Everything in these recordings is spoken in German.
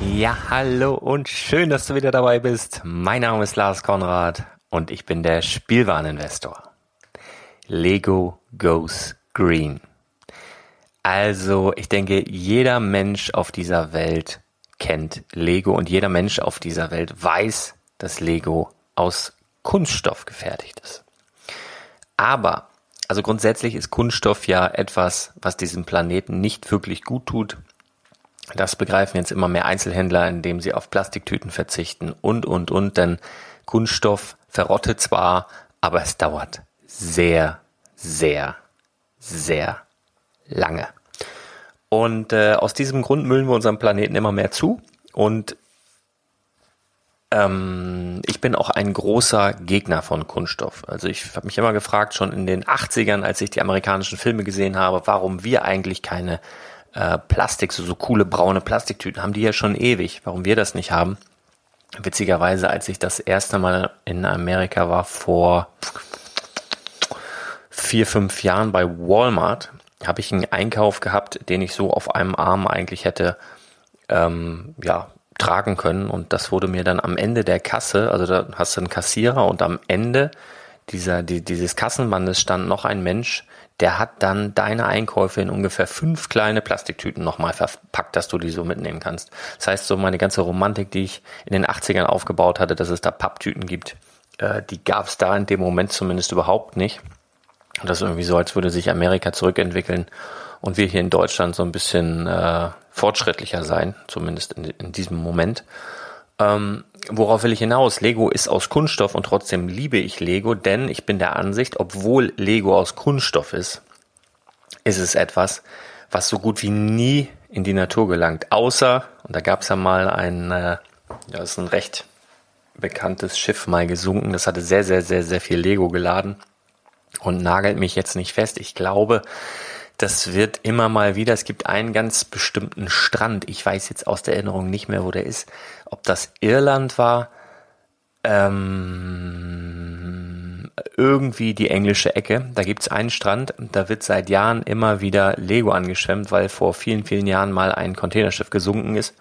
Ja, hallo und schön, dass du wieder dabei bist. Mein Name ist Lars Konrad und ich bin der Spielwareninvestor. Lego goes green. Also, ich denke, jeder Mensch auf dieser Welt kennt Lego und jeder Mensch auf dieser Welt weiß, dass Lego aus Kunststoff gefertigt ist. Aber, also grundsätzlich ist Kunststoff ja etwas, was diesem Planeten nicht wirklich gut tut das begreifen jetzt immer mehr Einzelhändler, indem sie auf Plastiktüten verzichten und, und, und, denn Kunststoff verrottet zwar, aber es dauert sehr, sehr, sehr lange. Und äh, aus diesem Grund müllen wir unserem Planeten immer mehr zu. Und ähm, ich bin auch ein großer Gegner von Kunststoff. Also ich habe mich immer gefragt, schon in den 80ern, als ich die amerikanischen Filme gesehen habe, warum wir eigentlich keine äh, Plastik, so, so coole braune Plastiktüten, haben die ja schon ewig. Warum wir das nicht haben? Witzigerweise, als ich das erste Mal in Amerika war, vor vier, fünf Jahren bei Walmart, habe ich einen Einkauf gehabt, den ich so auf einem Arm eigentlich hätte ähm, ja, tragen können. Und das wurde mir dann am Ende der Kasse, also da hast du einen Kassierer und am Ende dieser, die, dieses Kassenbandes stand noch ein Mensch, der hat dann deine Einkäufe in ungefähr fünf kleine Plastiktüten nochmal verpackt, dass du die so mitnehmen kannst. Das heißt, so meine ganze Romantik, die ich in den 80ern aufgebaut hatte, dass es da Papptüten gibt, äh, die gab es da in dem Moment zumindest überhaupt nicht. Das ist irgendwie so, als würde sich Amerika zurückentwickeln und wir hier in Deutschland so ein bisschen äh, fortschrittlicher sein, zumindest in, in diesem Moment. Ähm, worauf will ich hinaus? Lego ist aus Kunststoff und trotzdem liebe ich Lego, denn ich bin der Ansicht, obwohl Lego aus Kunststoff ist, ist es etwas, was so gut wie nie in die Natur gelangt. Außer, und da gab es ja mal ein, äh, ja, ist ein recht bekanntes Schiff mal gesunken, das hatte sehr, sehr, sehr, sehr viel Lego geladen und nagelt mich jetzt nicht fest. Ich glaube, das wird immer mal wieder, es gibt einen ganz bestimmten Strand, ich weiß jetzt aus der Erinnerung nicht mehr, wo der ist, ob das Irland war, ähm, irgendwie die englische Ecke. Da gibt's einen Strand, da wird seit Jahren immer wieder Lego angeschwemmt, weil vor vielen, vielen Jahren mal ein Containerschiff gesunken ist.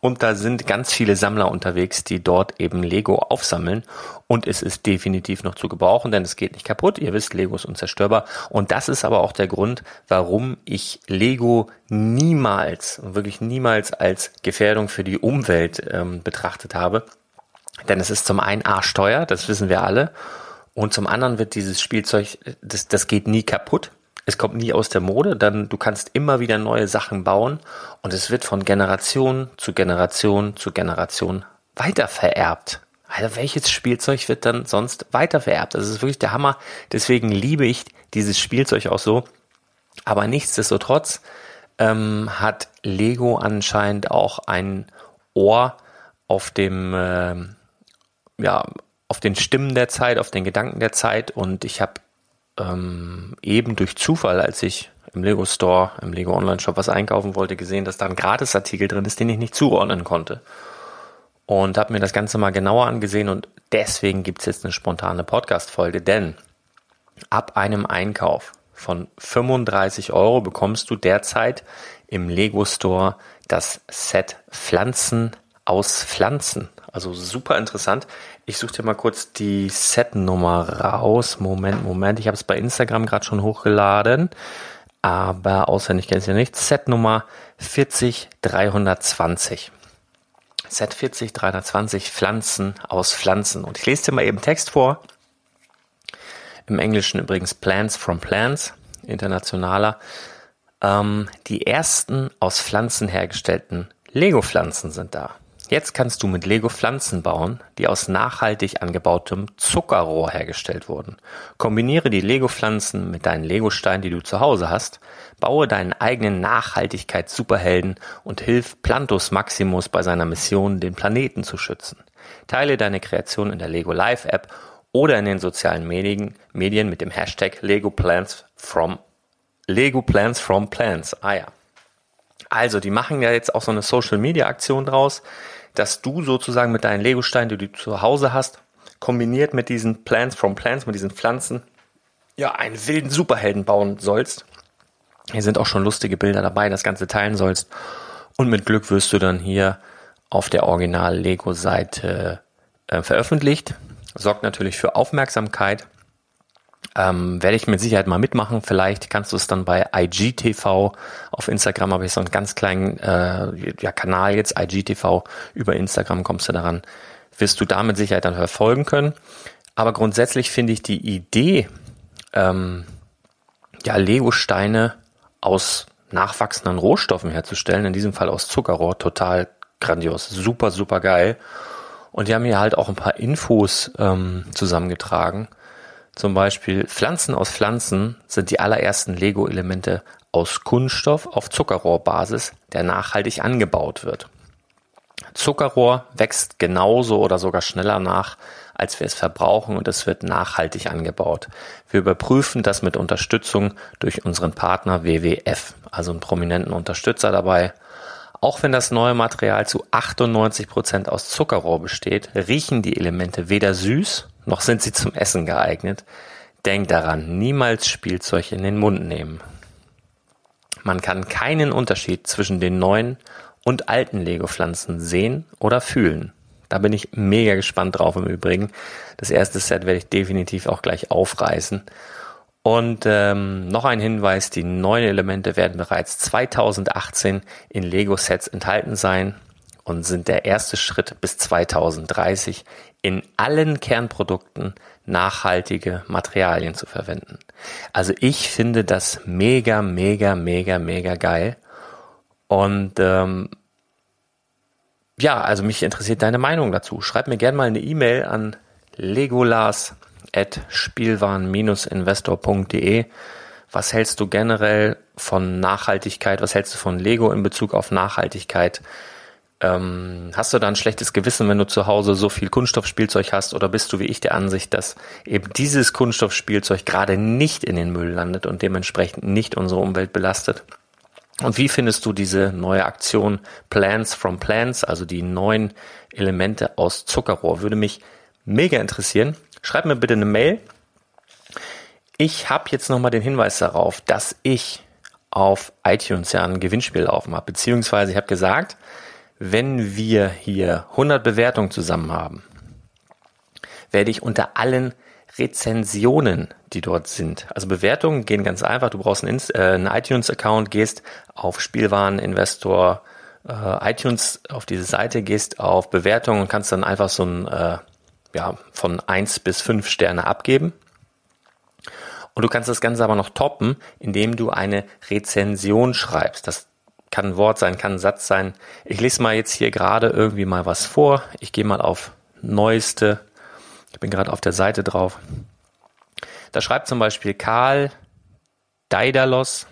Und da sind ganz viele Sammler unterwegs, die dort eben Lego aufsammeln. Und es ist definitiv noch zu gebrauchen, denn es geht nicht kaputt. Ihr wisst, Lego ist unzerstörbar. Und das ist aber auch der Grund, warum ich Lego niemals, wirklich niemals als Gefährdung für die Umwelt ähm, betrachtet habe. Denn es ist zum einen arschteuer, das wissen wir alle. Und zum anderen wird dieses Spielzeug, das, das geht nie kaputt es kommt nie aus der Mode, dann du kannst immer wieder neue Sachen bauen und es wird von Generation zu Generation zu Generation weitervererbt. Also welches Spielzeug wird dann sonst weitervererbt? Das ist wirklich der Hammer. Deswegen liebe ich dieses Spielzeug auch so. Aber nichtsdestotrotz ähm, hat Lego anscheinend auch ein Ohr auf dem, äh, ja, auf den Stimmen der Zeit, auf den Gedanken der Zeit. Und ich habe ähm, eben durch Zufall, als ich im Lego Store, im Lego Online Shop was einkaufen wollte, gesehen, dass da ein Gratisartikel drin ist, den ich nicht zuordnen konnte. Und habe mir das Ganze mal genauer angesehen und deswegen gibt es jetzt eine spontane Podcast-Folge, denn ab einem Einkauf von 35 Euro bekommst du derzeit im Lego Store das Set Pflanzen aus Pflanzen. Also super interessant. Ich suche dir mal kurz die Setnummer raus. Moment, Moment. Ich habe es bei Instagram gerade schon hochgeladen. Aber auswendig kenne ich ja nicht. Setnummer 40320. Set 40320 Pflanzen aus Pflanzen. Und ich lese dir mal eben Text vor. Im Englischen übrigens Plants from Plants, internationaler. Ähm, die ersten aus Pflanzen hergestellten Lego-Pflanzen sind da. Jetzt kannst du mit Lego Pflanzen bauen, die aus nachhaltig angebautem Zuckerrohr hergestellt wurden. Kombiniere die Lego Pflanzen mit deinen Lego Steinen, die du zu Hause hast, baue deinen eigenen Nachhaltigkeits-Superhelden und hilf Plantus Maximus bei seiner Mission, den Planeten zu schützen. Teile deine Kreation in der Lego Live App oder in den sozialen Medien, Medien mit dem Hashtag Lego Plants from Lego Plants from Plants. Ah ja. Also, die machen ja jetzt auch so eine Social Media Aktion draus dass du sozusagen mit deinen Legosteinen, die du zu Hause hast, kombiniert mit diesen Plants from Plants, mit diesen Pflanzen, ja, einen wilden Superhelden bauen sollst. Hier sind auch schon lustige Bilder dabei, das Ganze teilen sollst. Und mit Glück wirst du dann hier auf der Original-Lego-Seite äh, veröffentlicht. Sorgt natürlich für Aufmerksamkeit. Ähm, werde ich mit Sicherheit mal mitmachen. Vielleicht kannst du es dann bei IGTV auf Instagram habe ich so einen ganz kleinen äh, ja, Kanal jetzt, IGTV. Über Instagram kommst du daran. Wirst du da mit Sicherheit dann verfolgen können. Aber grundsätzlich finde ich die Idee, ähm, ja, Lego-Steine aus nachwachsenden Rohstoffen herzustellen, in diesem Fall aus Zuckerrohr, total grandios, super, super geil. Und die haben hier halt auch ein paar Infos ähm, zusammengetragen zum Beispiel Pflanzen aus Pflanzen sind die allerersten Lego-Elemente aus Kunststoff auf Zuckerrohrbasis, der nachhaltig angebaut wird. Zuckerrohr wächst genauso oder sogar schneller nach, als wir es verbrauchen und es wird nachhaltig angebaut. Wir überprüfen das mit Unterstützung durch unseren Partner WWF, also einen prominenten Unterstützer dabei. Auch wenn das neue Material zu 98 Prozent aus Zuckerrohr besteht, riechen die Elemente weder süß noch sind sie zum Essen geeignet. Denk daran, niemals Spielzeug in den Mund nehmen. Man kann keinen Unterschied zwischen den neuen und alten Lego-Pflanzen sehen oder fühlen. Da bin ich mega gespannt drauf im Übrigen. Das erste Set werde ich definitiv auch gleich aufreißen. Und ähm, noch ein Hinweis, die neuen Elemente werden bereits 2018 in Lego-Sets enthalten sein. Und sind der erste Schritt bis 2030 in allen Kernprodukten nachhaltige Materialien zu verwenden. Also ich finde das mega, mega, mega, mega geil. Und ähm, ja, also mich interessiert deine Meinung dazu. Schreib mir gerne mal eine E-Mail an legolas.spielwaren-investor.de. Was hältst du generell von Nachhaltigkeit? Was hältst du von Lego in Bezug auf Nachhaltigkeit? Ähm, hast du da ein schlechtes Gewissen, wenn du zu Hause so viel Kunststoffspielzeug hast? Oder bist du wie ich der Ansicht, dass eben dieses Kunststoffspielzeug gerade nicht in den Müll landet und dementsprechend nicht unsere Umwelt belastet? Und wie findest du diese neue Aktion Plants from Plants, also die neuen Elemente aus Zuckerrohr? Würde mich mega interessieren. Schreib mir bitte eine Mail. Ich habe jetzt nochmal den Hinweis darauf, dass ich auf iTunes ja ein Gewinnspiel laufen habe, beziehungsweise ich habe gesagt, wenn wir hier 100 Bewertungen zusammen haben, werde ich unter allen Rezensionen, die dort sind. Also Bewertungen gehen ganz einfach. Du brauchst einen, äh, einen iTunes-Account, gehst auf Spielwareninvestor äh, iTunes auf diese Seite, gehst auf Bewertungen und kannst dann einfach so ein äh, ja, von eins bis fünf Sterne abgeben. Und du kannst das Ganze aber noch toppen, indem du eine Rezension schreibst. Das kann ein Wort sein, kann ein Satz sein. Ich lese mal jetzt hier gerade irgendwie mal was vor. Ich gehe mal auf neueste. Ich bin gerade auf der Seite drauf. Da schreibt zum Beispiel Karl Daidalos.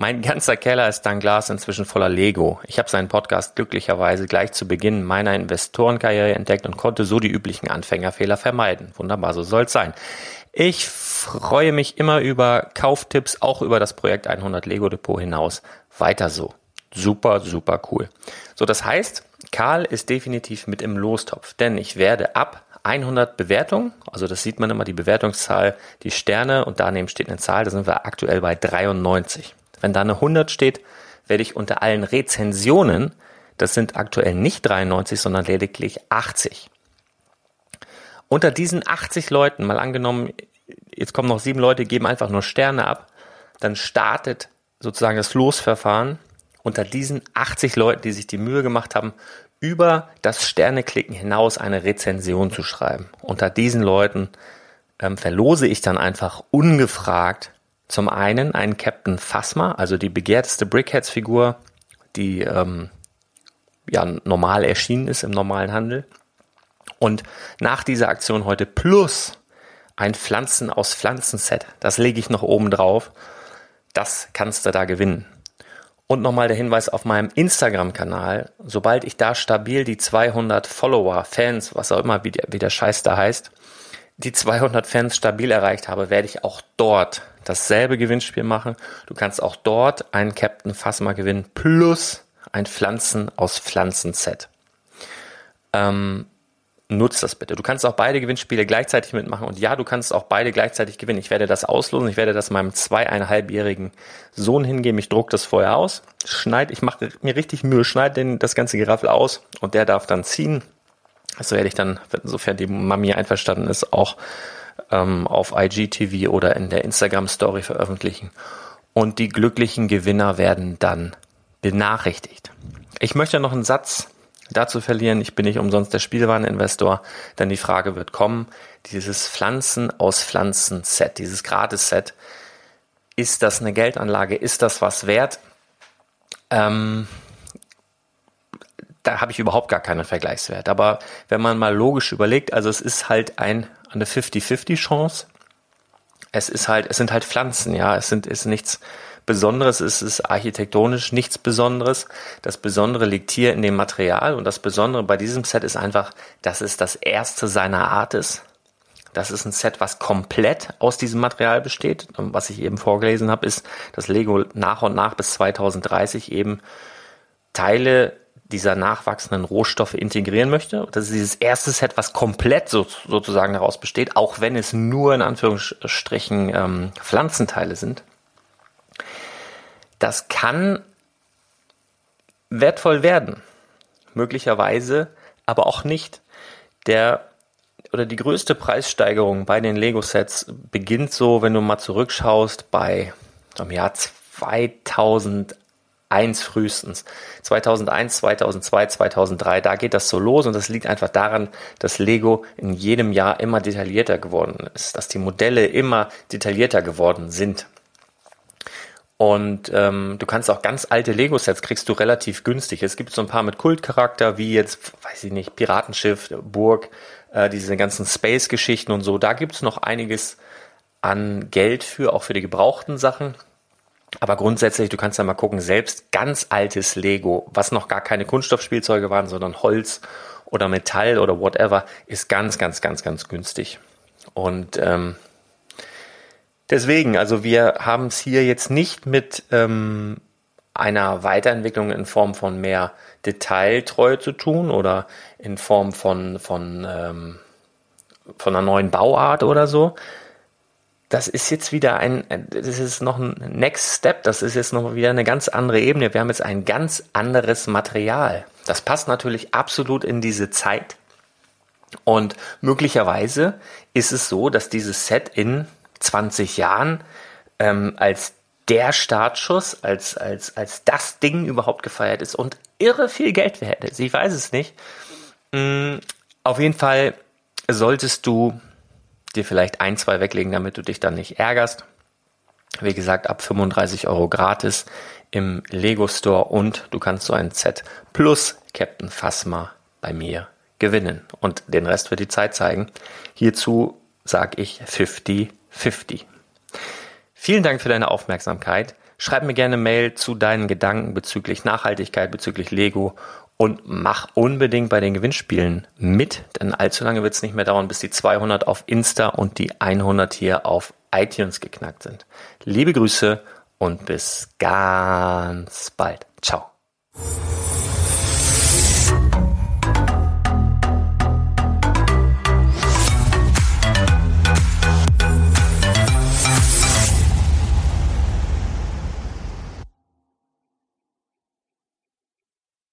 Mein ganzer Keller ist dank Glas inzwischen voller Lego. Ich habe seinen Podcast glücklicherweise gleich zu Beginn meiner Investorenkarriere entdeckt und konnte so die üblichen Anfängerfehler vermeiden. Wunderbar, so soll's sein. Ich freue mich immer über Kauftipps, auch über das Projekt 100 Lego Depot hinaus. Weiter so. Super, super cool. So, das heißt, Karl ist definitiv mit im Lostopf, denn ich werde ab 100 Bewertungen, also das sieht man immer, die Bewertungszahl, die Sterne und daneben steht eine Zahl, da sind wir aktuell bei 93. Wenn da eine 100 steht, werde ich unter allen Rezensionen, das sind aktuell nicht 93, sondern lediglich 80. Unter diesen 80 Leuten, mal angenommen, jetzt kommen noch sieben Leute, geben einfach nur Sterne ab, dann startet sozusagen das Losverfahren unter diesen 80 Leuten, die sich die Mühe gemacht haben, über das Sterneklicken hinaus eine Rezension zu schreiben. Unter diesen Leuten ähm, verlose ich dann einfach ungefragt zum einen einen Captain Phasma, also die begehrteste Brickheads-Figur, die ähm, ja normal erschienen ist im normalen Handel. Und nach dieser Aktion heute plus ein Pflanzen aus Pflanzen-Set, das lege ich noch oben drauf das kannst du da gewinnen. Und nochmal der Hinweis auf meinem Instagram-Kanal. Sobald ich da stabil die 200 Follower, Fans, was auch immer, wie der, wie der Scheiß da heißt, die 200 Fans stabil erreicht habe, werde ich auch dort dasselbe Gewinnspiel machen. Du kannst auch dort einen Captain Phasma gewinnen plus ein Pflanzen aus Pflanzen-Set. Ähm, nutzt das bitte. Du kannst auch beide Gewinnspiele gleichzeitig mitmachen und ja, du kannst auch beide gleichzeitig gewinnen. Ich werde das auslosen, ich werde das meinem zweieinhalbjährigen Sohn hingeben. Ich druck das vorher aus, schneid, ich mache mir richtig Mühe, schneide den, das ganze Geraffel aus und der darf dann ziehen. Das werde ich dann, sofern die Mami einverstanden ist, auch ähm, auf IGTV oder in der Instagram Story veröffentlichen. Und die glücklichen Gewinner werden dann benachrichtigt. Ich möchte noch einen Satz dazu verlieren. Ich bin nicht umsonst der Spielwareninvestor, denn die Frage wird kommen, dieses Pflanzen aus Pflanzen Set, dieses Gratis-Set, ist das eine Geldanlage? Ist das was wert? Ähm, da habe ich überhaupt gar keinen Vergleichswert. Aber wenn man mal logisch überlegt, also es ist halt ein, eine 50-50 Chance. Es ist halt, es sind halt Pflanzen, ja. Es sind, ist nichts, Besonderes ist es architektonisch nichts Besonderes. Das Besondere liegt hier in dem Material und das Besondere bei diesem Set ist einfach, dass es das erste seiner Art ist. Das ist ein Set, was komplett aus diesem Material besteht. Und was ich eben vorgelesen habe, ist, dass Lego nach und nach bis 2030 eben Teile dieser nachwachsenden Rohstoffe integrieren möchte. Das ist dieses erste Set, was komplett so, sozusagen daraus besteht, auch wenn es nur in Anführungsstrichen ähm, Pflanzenteile sind. Das kann wertvoll werden. Möglicherweise, aber auch nicht. Der oder die größte Preissteigerung bei den Lego-Sets beginnt so, wenn du mal zurückschaust, bei im Jahr 2008 2001 frühestens. 2001, 2002, 2003, da geht das so los und das liegt einfach daran, dass Lego in jedem Jahr immer detaillierter geworden ist, dass die Modelle immer detaillierter geworden sind. Und ähm, du kannst auch ganz alte Lego-Sets kriegst du relativ günstig. Es gibt so ein paar mit Kultcharakter, wie jetzt, weiß ich nicht, Piratenschiff, Burg, äh, diese ganzen Space-Geschichten und so. Da gibt's noch einiges an Geld für, auch für die gebrauchten Sachen. Aber grundsätzlich, du kannst ja mal gucken, selbst ganz altes Lego, was noch gar keine Kunststoffspielzeuge waren, sondern Holz oder Metall oder whatever, ist ganz, ganz, ganz, ganz günstig. Und ähm, Deswegen, also wir haben es hier jetzt nicht mit ähm, einer Weiterentwicklung in Form von mehr Detailtreue zu tun oder in Form von, von, ähm, von einer neuen Bauart oder so. Das ist jetzt wieder ein, das ist noch ein Next Step, das ist jetzt noch wieder eine ganz andere Ebene. Wir haben jetzt ein ganz anderes Material. Das passt natürlich absolut in diese Zeit. Und möglicherweise ist es so, dass dieses Set in 20 Jahren ähm, als der Startschuss, als, als, als das Ding überhaupt gefeiert ist und irre viel Geld wert ist. Ich weiß es nicht. Mhm, auf jeden Fall solltest du dir vielleicht ein, zwei weglegen, damit du dich dann nicht ärgerst. Wie gesagt, ab 35 Euro gratis im Lego Store und du kannst so ein Set plus Captain Phasma bei mir gewinnen. Und den Rest wird die Zeit zeigen. Hierzu sage ich 50 50. Vielen Dank für deine Aufmerksamkeit. Schreib mir gerne Mail zu deinen Gedanken bezüglich Nachhaltigkeit, bezüglich Lego und mach unbedingt bei den Gewinnspielen mit, denn allzu lange wird es nicht mehr dauern, bis die 200 auf Insta und die 100 hier auf iTunes geknackt sind. Liebe Grüße und bis ganz bald. Ciao.